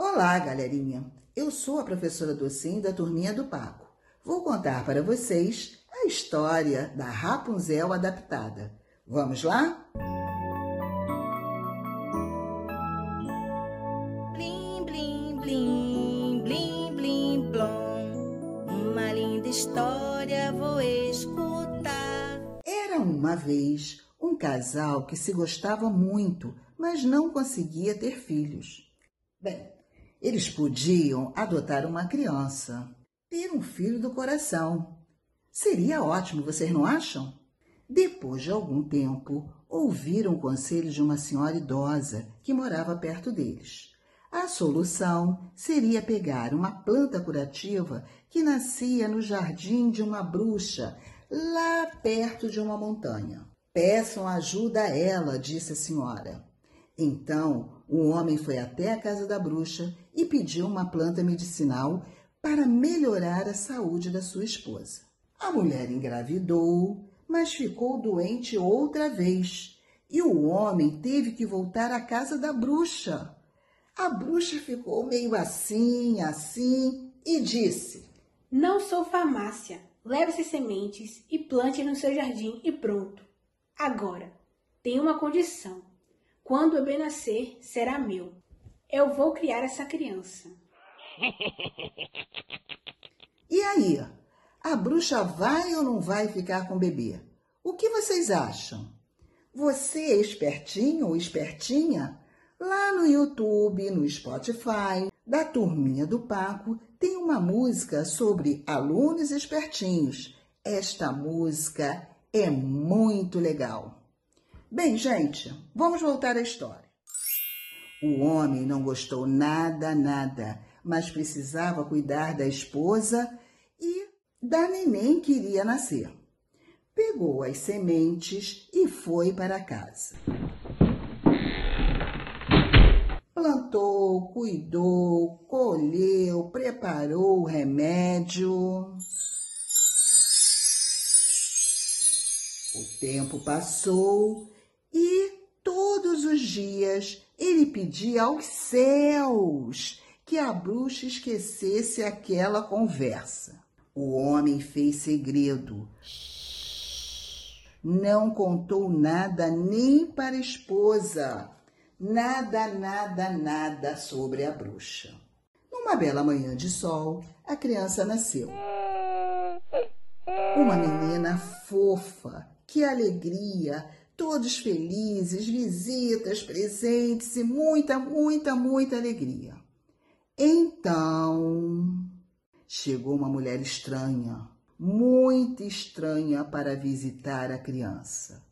Olá, galerinha! Eu sou a professora Docinho da turminha do Paco. Vou contar para vocês a história da Rapunzel adaptada. Vamos lá? Blim, blim, blim, blim, blim, blom. Uma linda história vou escutar. Era uma vez um casal que se gostava muito, mas não conseguia ter filhos. Bem, eles podiam adotar uma criança, ter um filho do coração. Seria ótimo, vocês não acham? Depois de algum tempo, ouviram o conselho de uma senhora idosa que morava perto deles. A solução seria pegar uma planta curativa que nascia no jardim de uma bruxa, lá perto de uma montanha. Peçam ajuda a ela, disse a senhora. Então o homem foi até a casa da bruxa e pediu uma planta medicinal para melhorar a saúde da sua esposa. A mulher engravidou, mas ficou doente outra vez e o homem teve que voltar à casa da bruxa. A bruxa ficou meio assim, assim e disse: Não sou farmácia. Leve essas sementes e plante no seu jardim e pronto. Agora, tem uma condição. Quando o bebê nascer, será meu. Eu vou criar essa criança. E aí? A bruxa vai ou não vai ficar com o bebê? O que vocês acham? Você é espertinho ou espertinha? Lá no YouTube, no Spotify, da turminha do Paco, tem uma música sobre alunos espertinhos. Esta música é muito legal. Bem, gente, vamos voltar à história. O homem não gostou nada, nada, mas precisava cuidar da esposa e da neném que iria nascer. Pegou as sementes e foi para casa. Plantou, cuidou, colheu, preparou o remédio. O tempo passou e todos os dias ele pedia aos céus que a bruxa esquecesse aquela conversa. O homem fez segredo. Não contou nada nem para a esposa. Nada, nada, nada sobre a bruxa. Numa bela manhã de sol, a criança nasceu. Uma menina fofa, que alegria! Todos felizes, visitas, presentes e muita, muita, muita alegria. Então, chegou uma mulher estranha, muito estranha para visitar a criança.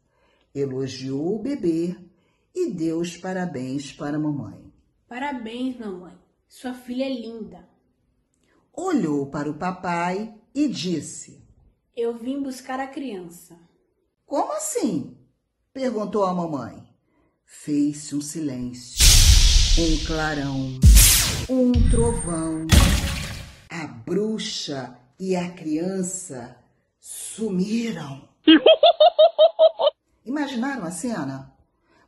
Elogiou o bebê e deu os parabéns para a mamãe. Parabéns, mamãe. Sua filha é linda. Olhou para o papai e disse: Eu vim buscar a criança. Como assim? Perguntou a mamãe. Fez-se um silêncio, um clarão, um trovão. A bruxa e a criança sumiram. Imaginaram a cena?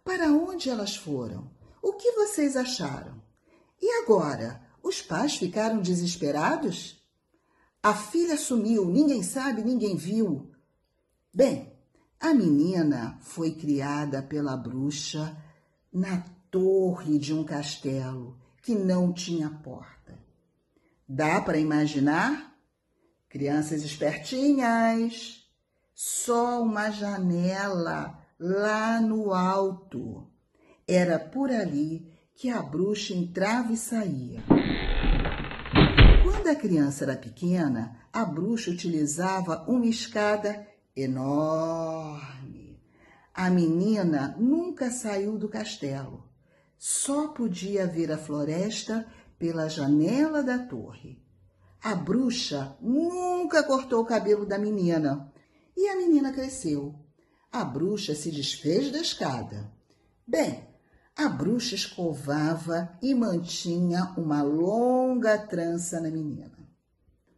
Para onde elas foram? O que vocês acharam? E agora? Os pais ficaram desesperados? A filha sumiu, ninguém sabe, ninguém viu. Bem, a menina foi criada pela bruxa na torre de um castelo que não tinha porta. Dá para imaginar? Crianças espertinhas, só uma janela lá no alto. Era por ali que a bruxa entrava e saía. Quando a criança era pequena, a bruxa utilizava uma escada enorme. A menina nunca saiu do castelo. Só podia ver a floresta pela janela da torre. A bruxa nunca cortou o cabelo da menina e a menina cresceu. A bruxa se desfez da escada. Bem, a bruxa escovava e mantinha uma longa trança na menina.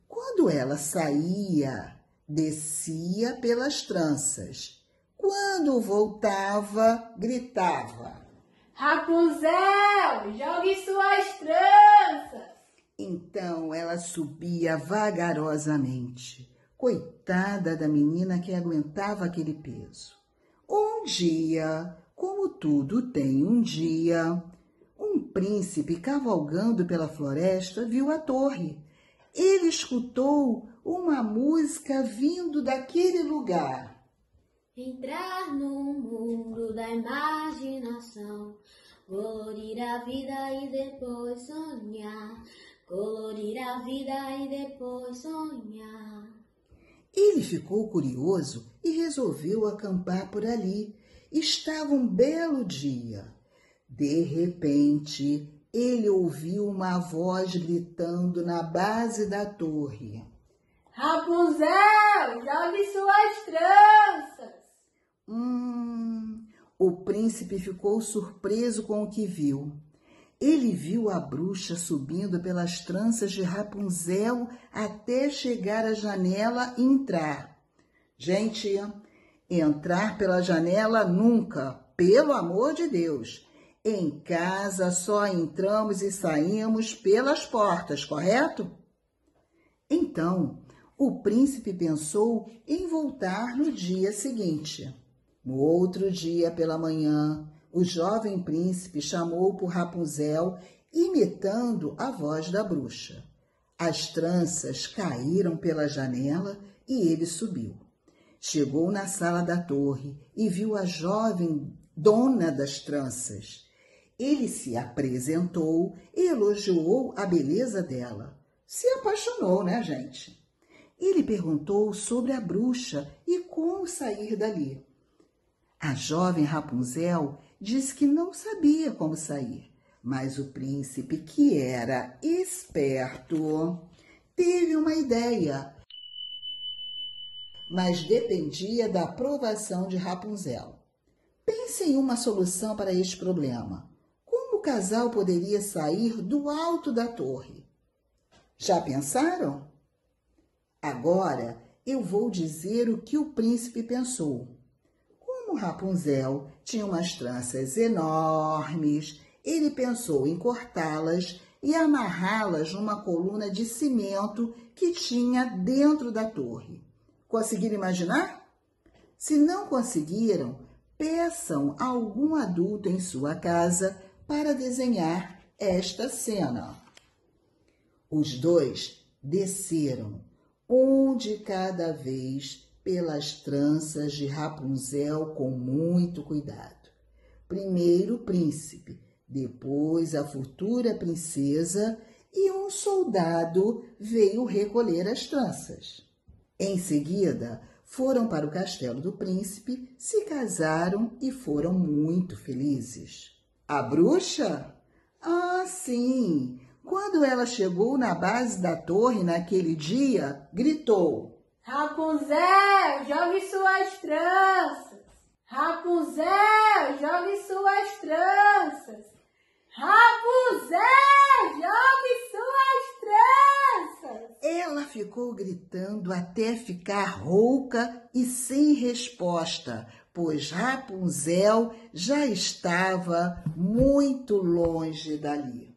Quando ela saía descia pelas tranças. Quando voltava, gritava: Rapunzel, jogue suas tranças. Então ela subia vagarosamente. Coitada da menina que aguentava aquele peso. Um dia, como tudo tem um dia, um príncipe cavalgando pela floresta viu a torre. Ele escutou uma música vindo daquele lugar. Entrar no mundo da imaginação, colorir a vida e depois sonhar, colorir a vida e depois sonhar. Ele ficou curioso e resolveu acampar por ali. Estava um belo dia. De repente, ele ouviu uma voz gritando na base da torre. Rapunzel, jogue suas tranças. Hum, o príncipe ficou surpreso com o que viu. Ele viu a bruxa subindo pelas tranças de Rapunzel até chegar à janela e entrar. Gente, entrar pela janela nunca, pelo amor de Deus. Em casa só entramos e saímos pelas portas, correto? Então, o príncipe pensou em voltar no dia seguinte. No outro dia pela manhã, o jovem príncipe chamou por Rapunzel, imitando a voz da bruxa. As tranças caíram pela janela e ele subiu. Chegou na sala da torre e viu a jovem dona das tranças. Ele se apresentou e elogiou a beleza dela. Se apaixonou, né, gente? Ele perguntou sobre a bruxa e como sair dali. A jovem Rapunzel disse que não sabia como sair, mas o príncipe, que era esperto, teve uma ideia, mas dependia da aprovação de Rapunzel. Pense em uma solução para este problema. O casal poderia sair do alto da torre? Já pensaram? Agora eu vou dizer o que o príncipe pensou. Como Rapunzel tinha umas tranças enormes, ele pensou em cortá-las e amarrá-las numa coluna de cimento que tinha dentro da torre. Conseguiram imaginar? Se não conseguiram, peçam a algum adulto em sua casa para desenhar esta cena. Os dois desceram, um de cada vez, pelas tranças de Rapunzel com muito cuidado. Primeiro o príncipe, depois a futura princesa e um soldado veio recolher as tranças. Em seguida, foram para o castelo do príncipe, se casaram e foram muito felizes. A bruxa? Ah, sim! Quando ela chegou na base da torre naquele dia, gritou: Rapunzel, jogue suas tranças. Rapunzel, jogue suas tranças. Rapunzel, jogue suas tranças. Ela ficou gritando até ficar rouca e sem resposta, pois Rapunzel já estava muito longe dali.